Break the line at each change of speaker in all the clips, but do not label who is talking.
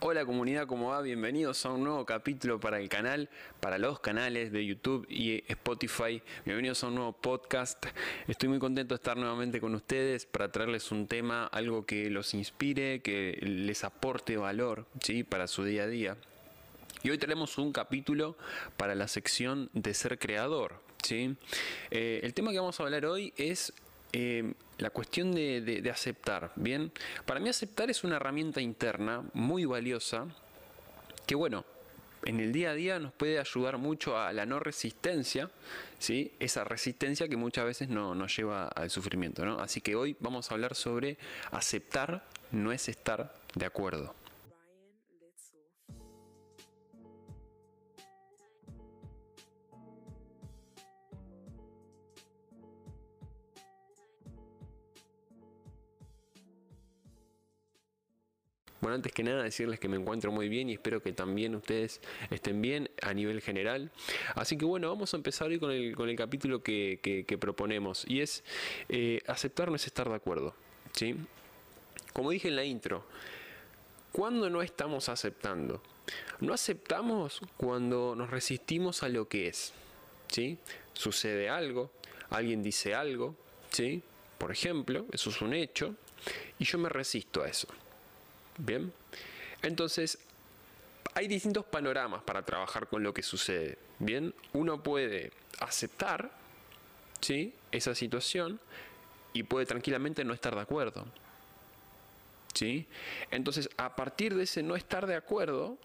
Hola comunidad, ¿cómo va? Bienvenidos a un nuevo capítulo para el canal, para los canales de YouTube y Spotify. Bienvenidos a un nuevo podcast. Estoy muy contento de estar nuevamente con ustedes para traerles un tema, algo que los inspire, que les aporte valor ¿sí? para su día a día. Y hoy tenemos un capítulo para la sección de ser creador. ¿sí? Eh, el tema que vamos a hablar hoy es eh, la cuestión de, aceptar. Bien, para mí aceptar es una herramienta interna muy valiosa que, bueno, en el día a día nos puede ayudar mucho a la no resistencia, ¿sí? esa resistencia que muchas veces no, nos lleva al sufrimiento. ¿no? Así que hoy vamos a hablar sobre aceptar no es estar de acuerdo. Bueno, antes que nada decirles que me encuentro muy bien y espero que también ustedes estén bien a nivel general. Así que bueno, vamos a empezar hoy con el, con el capítulo que, proponemos y es eh, aceptar no es estar de acuerdo. ¿sí? Como dije en la intro, ¿cuándo no estamos aceptando? No aceptamos cuando nos resistimos a lo que es. ¿sí? Sucede algo, alguien dice algo, ¿sí? por ejemplo, eso es un hecho, y yo me resisto a eso. Bien, entonces hay distintos panoramas para trabajar con lo que sucede. Bien, uno puede aceptar ¿sí? esa situación y puede tranquilamente no estar de acuerdo. ¿sí? Entonces, a partir de ese no estar de acuerdo,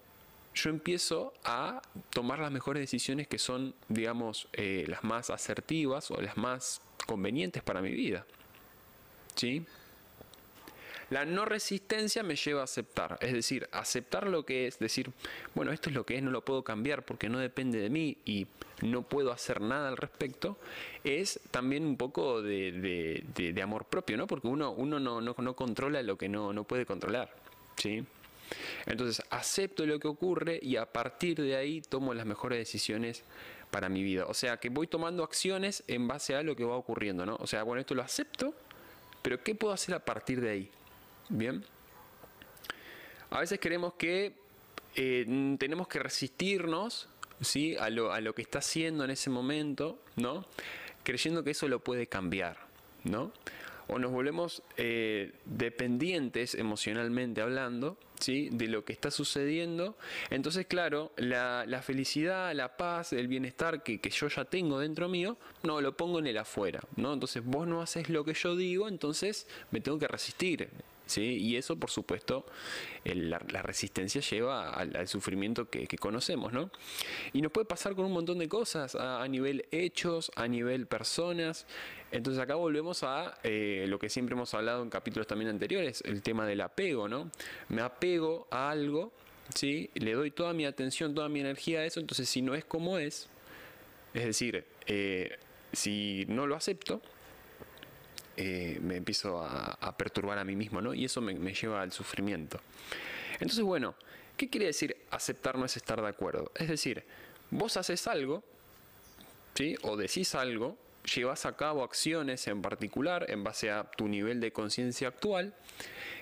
yo empiezo a tomar las mejores decisiones que son, digamos, eh, las más asertivas o las más convenientes para mi vida. ¿Sí? La no resistencia me lleva a aceptar, es decir, aceptar lo que es, decir, bueno, esto es lo que es, no lo puedo cambiar porque no depende de mí y no puedo hacer nada al respecto, es también un poco de, amor propio, ¿no? Porque uno, uno no, no, no controla lo que no, no puede controlar, ¿sí? Entonces acepto lo que ocurre y a partir de ahí tomo las mejores decisiones para mi vida. O sea que voy tomando acciones en base a lo que va ocurriendo, ¿no? O sea, bueno, esto lo acepto, pero ¿qué puedo hacer a partir de ahí? Bien. A veces queremos que eh, tenemos que resistirnos ¿sí? a, lo, a lo que está haciendo en ese momento, ¿no? creyendo que eso lo puede cambiar. ¿no? o nos volvemos eh, dependientes emocionalmente hablando ¿sí? de lo que está sucediendo. Entonces, claro, la, felicidad, la paz, el bienestar que, que, yo ya tengo dentro mío, no, lo pongo en el afuera. ¿no? Entonces, vos no haces lo que yo digo, entonces me tengo que resistir. Y eso, por supuesto, la, resistencia lleva al, sufrimiento que, conocemos, ¿no? Y nos puede pasar con un montón de cosas, a, nivel hechos, a nivel personas. Entonces acá volvemos a eh, lo que siempre hemos hablado en capítulos también anteriores, el tema del apego, ¿no? Me apego a algo, ¿sí? Le doy toda mi atención, toda mi energía a eso, entonces si no es como es, es decir, eh, si no lo acepto, eh, me empiezo a, perturbar a mí mismo, ¿no? Y eso me, lleva al sufrimiento. Entonces, bueno, ¿qué quiere decir aceptar no es estar de acuerdo? Es decir, vos haces algo, ¿sí? O decís algo, llevas a cabo acciones en particular en base a tu nivel de conciencia actual,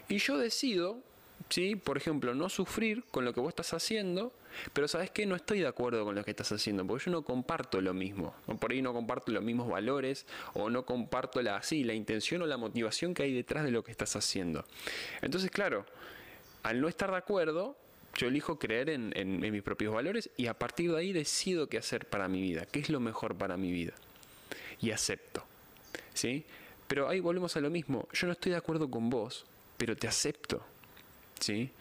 y yo decido ¿sí? Por ejemplo, no sufrir con lo que vos estás haciendo, pero sabes que no estoy de acuerdo con lo que estás haciendo, porque yo no comparto lo mismo, por ahí no comparto los mismos valores, o no comparto la, sí, la intención o la motivación que hay detrás de lo que estás haciendo. Entonces, claro, al no estar de acuerdo, yo elijo creer en, en mis propios valores y a partir de ahí decido qué hacer para mi vida, qué es lo mejor para mi vida. Y acepto. ¿Sí? Pero ahí volvemos a lo mismo. Yo no estoy de acuerdo con vos, pero te acepto. ¿Sí?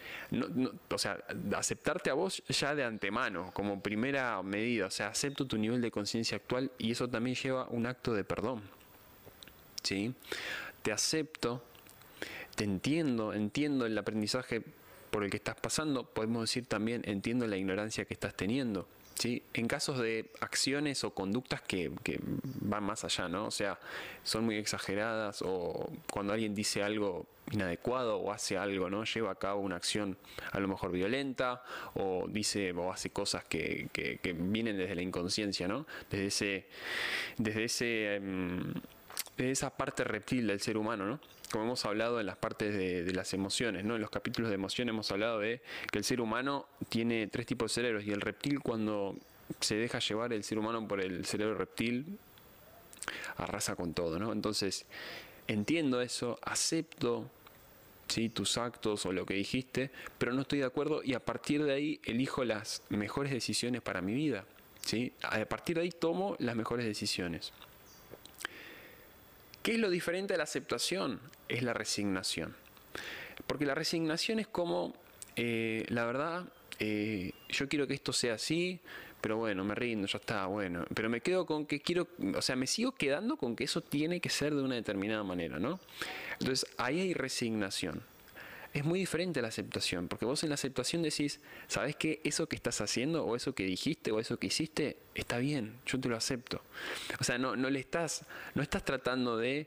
o sea, aceptarte a vos ya de antemano, como primera medida, o sea, acepto tu nivel de conciencia actual y eso también lleva un acto de perdón, ¿sí? Te acepto, te entiendo, entiendo el aprendizaje por el que estás pasando, podemos decir también entiendo la ignorancia que estás teniendo, ¿sí? En casos de acciones o conductas que, van más allá, ¿no? O sea, son muy exageradas o cuando alguien dice algo inadecuado o hace algo, ¿no? Lleva a cabo una acción a lo mejor violenta o dice o hace cosas que, vienen desde la inconsciencia, ¿no? Desde ese, desde ese, em, esa parte reptil del ser humano, ¿no? como hemos hablado en las partes de, las emociones, ¿no? En los capítulos de emoción hemos hablado de que el ser humano tiene tres tipos de cerebros y el reptil cuando se deja llevar el ser humano por el cerebro reptil arrasa con todo, ¿no? Entonces, entiendo eso, acepto ¿sí? tus actos o lo que dijiste, pero no estoy de acuerdo y a partir de ahí elijo las mejores decisiones para mi vida. ¿sí? A partir de ahí tomo las mejores decisiones. ¿Qué es lo diferente a la aceptación? Es la resignación. Porque la resignación es como, eh, la verdad, eh, yo quiero que esto sea así, pero bueno, me rindo, ya está, bueno. Pero me quedo con que quiero, o sea, me sigo quedando con que eso tiene que ser de una determinada manera, ¿no? Entonces, ahí hay resignación. Es muy diferente a la aceptación, porque vos en la aceptación decís, ¿sabes qué? Eso que estás haciendo, o eso que dijiste, o eso que hiciste, está bien, yo te lo acepto. O sea, no, no le estás, no estás tratando de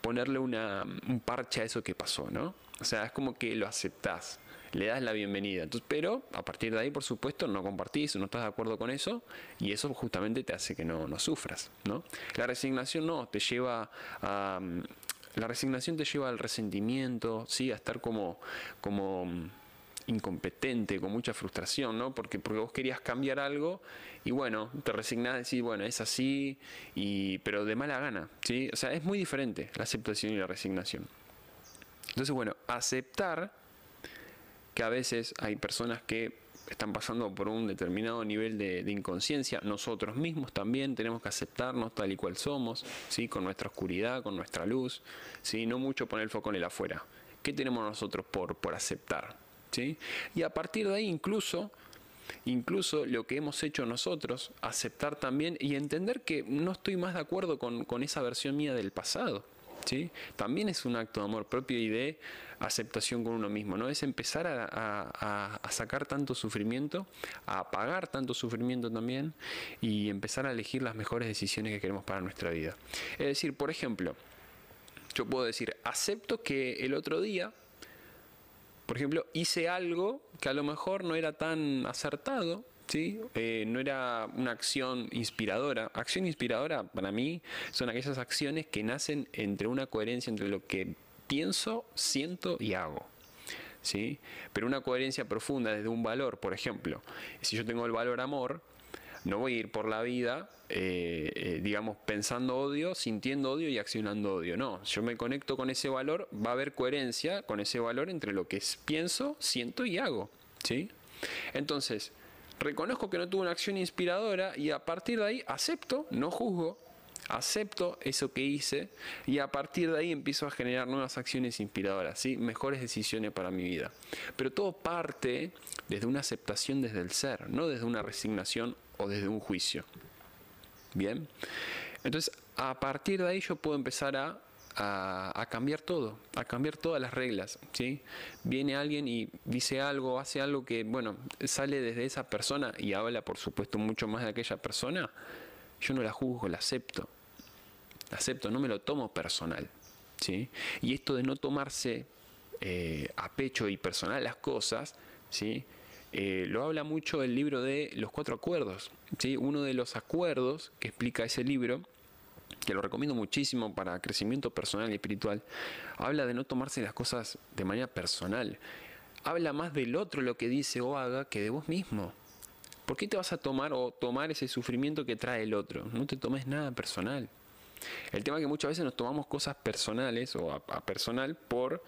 ponerle una, un parche a eso que pasó, ¿no? O sea, es como que lo aceptás le das la bienvenida. Entonces, pero a partir de ahí, por supuesto, no compartís, no estás de acuerdo con eso y eso justamente te hace que no, no sufras. ¿no? La resignación no, te lleva a... La resignación te lleva al resentimiento, ¿sí? a estar como, como incompetente, con mucha frustración, ¿no? Porque, porque vos querías cambiar algo y bueno, te resignás a decir, bueno, es así, y, pero de mala gana, ¿sí? O sea, es muy diferente la aceptación y la resignación. Entonces, bueno, aceptar que a veces hay personas que están pasando por un determinado nivel de, inconsciencia. Nosotros mismos también tenemos que aceptarnos tal y cual somos, ¿sí? con nuestra oscuridad, con nuestra luz, ¿sí? no mucho poner el foco en el afuera. ¿Qué tenemos nosotros por, por aceptar? ¿sí? Y a partir de ahí incluso, incluso lo que hemos hecho nosotros, aceptar también y entender que no estoy más de acuerdo con, con esa versión mía del pasado. También es un acto de amor propio y de aceptación con uno mismo, ¿no? Es empezar a, sacar tanto sufrimiento, a apagar tanto sufrimiento también y empezar a elegir las mejores decisiones que queremos para nuestra vida. Es decir, por ejemplo, yo puedo decir, acepto que el otro día, por ejemplo, hice algo que a lo mejor no era tan acertado, ¿sí? Eh, no era una acción inspiradora. Acción inspiradora para mí son aquellas acciones que nacen entre una coherencia entre lo que pienso, siento y hago. ¿sí? Pero una coherencia profunda desde un valor, por ejemplo, si yo tengo el valor amor, no voy a ir por la vida, eh, eh, digamos, pensando odio, sintiendo odio y accionando odio. No, yo me conecto con ese valor, va a haber coherencia con ese valor entre lo que pienso, siento y hago. ¿sí? Entonces, reconozco que no tuve una acción inspiradora y a partir de ahí acepto, no juzgo, acepto eso que hice y a partir de ahí empiezo a generar nuevas acciones inspiradoras, ¿sí? mejores decisiones para mi vida. Pero todo parte desde una aceptación desde el ser, no desde una resignación o desde un juicio. Bien, entonces a partir de ahí yo puedo empezar a a, cambiar todo, a cambiar todas las reglas. ¿sí? Viene alguien y dice algo, hace algo que, bueno, sale desde esa persona y habla, por supuesto, mucho más de aquella persona. Yo no la juzgo, la acepto. La acepto, no me lo tomo personal. ¿sí? Y esto de no tomarse eh, a pecho y personal las cosas, ¿sí? Eh, lo habla mucho el libro de los cuatro acuerdos. ¿sí? Uno de los acuerdos que explica ese libro que lo recomiendo muchísimo para crecimiento personal y espiritual, habla de no tomarse las cosas de manera personal. Habla más del otro lo que dice o haga que de vos mismo. ¿Por qué te vas a tomar o tomar ese sufrimiento que trae el otro? No te tomes nada personal. El tema es que muchas veces nos tomamos cosas personales o a personal por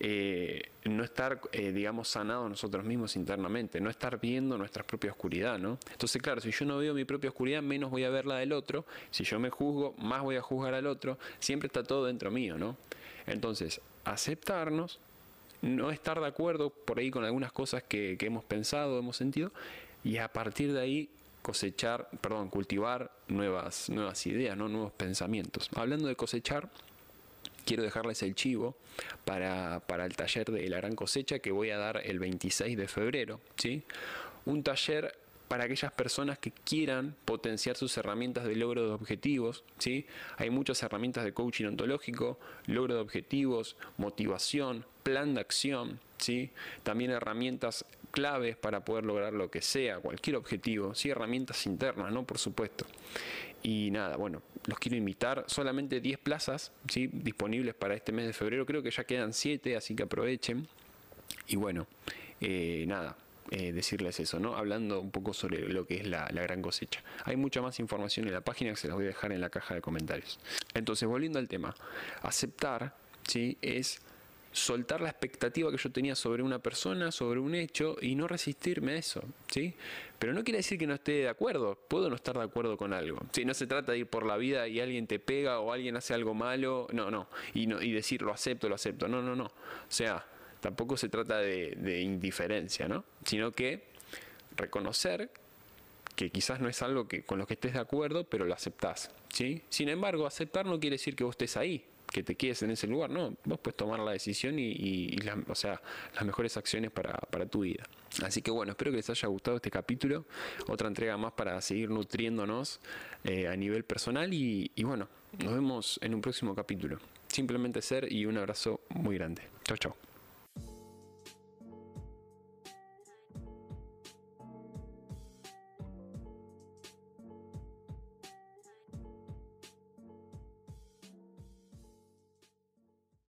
eh, no estar, eh, digamos, sanados nosotros mismos internamente, no estar viendo nuestra propia oscuridad, ¿no? Entonces, claro, si yo no veo mi propia oscuridad, menos voy a ver la del otro, si yo me juzgo, más voy a juzgar al otro, siempre está todo dentro mío, ¿no? Entonces, aceptarnos, no estar de acuerdo por ahí con algunas cosas que, que hemos pensado, hemos sentido, y a partir de ahí cosechar, perdón, cultivar nuevas, nuevas ideas, ¿no? nuevos pensamientos. Hablando de cosechar, quiero dejarles el chivo para, el taller de la gran cosecha que voy a dar el 26 de febrero. ¿sí? Un taller para aquellas personas que quieran potenciar sus herramientas de logro de objetivos. ¿sí? Hay muchas herramientas de coaching ontológico, logro de objetivos, motivación, plan de acción. ¿sí? También herramientas claves para poder lograr lo que sea, cualquier objetivo. ¿sí? Herramientas internas, ¿no? por supuesto. Y nada, bueno, los quiero invitar. Solamente 10 plazas ¿sí? disponibles para este mes de febrero. Creo que ya quedan 7, así que aprovechen. Y bueno, eh, nada, eh, decirles eso, ¿no? Hablando un poco sobre lo que es la, la, gran cosecha. Hay mucha más información en la página que se las voy a dejar en la caja de comentarios. Entonces, volviendo al tema, aceptar, ¿sí? Es soltar la expectativa que yo tenía sobre una persona, sobre un hecho y no resistirme a eso, ¿sí? Pero no quiere decir que no esté de acuerdo, puedo no estar de acuerdo con algo. Si no se trata de ir por la vida y alguien te pega o alguien hace algo malo, no, no, y, no, y decir lo acepto, lo acepto, no, no, no. O sea, tampoco se trata de, indiferencia, ¿no? Sino que reconocer que quizás no es algo que, con lo que estés de acuerdo, pero lo aceptás, ¿sí? Sin embargo, aceptar no quiere decir que vos estés ahí, que te quedes en ese lugar, no, vos puedes tomar la decisión y, o sea, las mejores acciones para, para, tu vida. Así que bueno, espero que les haya gustado este capítulo, otra entrega más para seguir nutriéndonos eh, a nivel personal y, y bueno, nos vemos en un próximo capítulo. Simplemente ser y un abrazo muy grande. Chao, chao.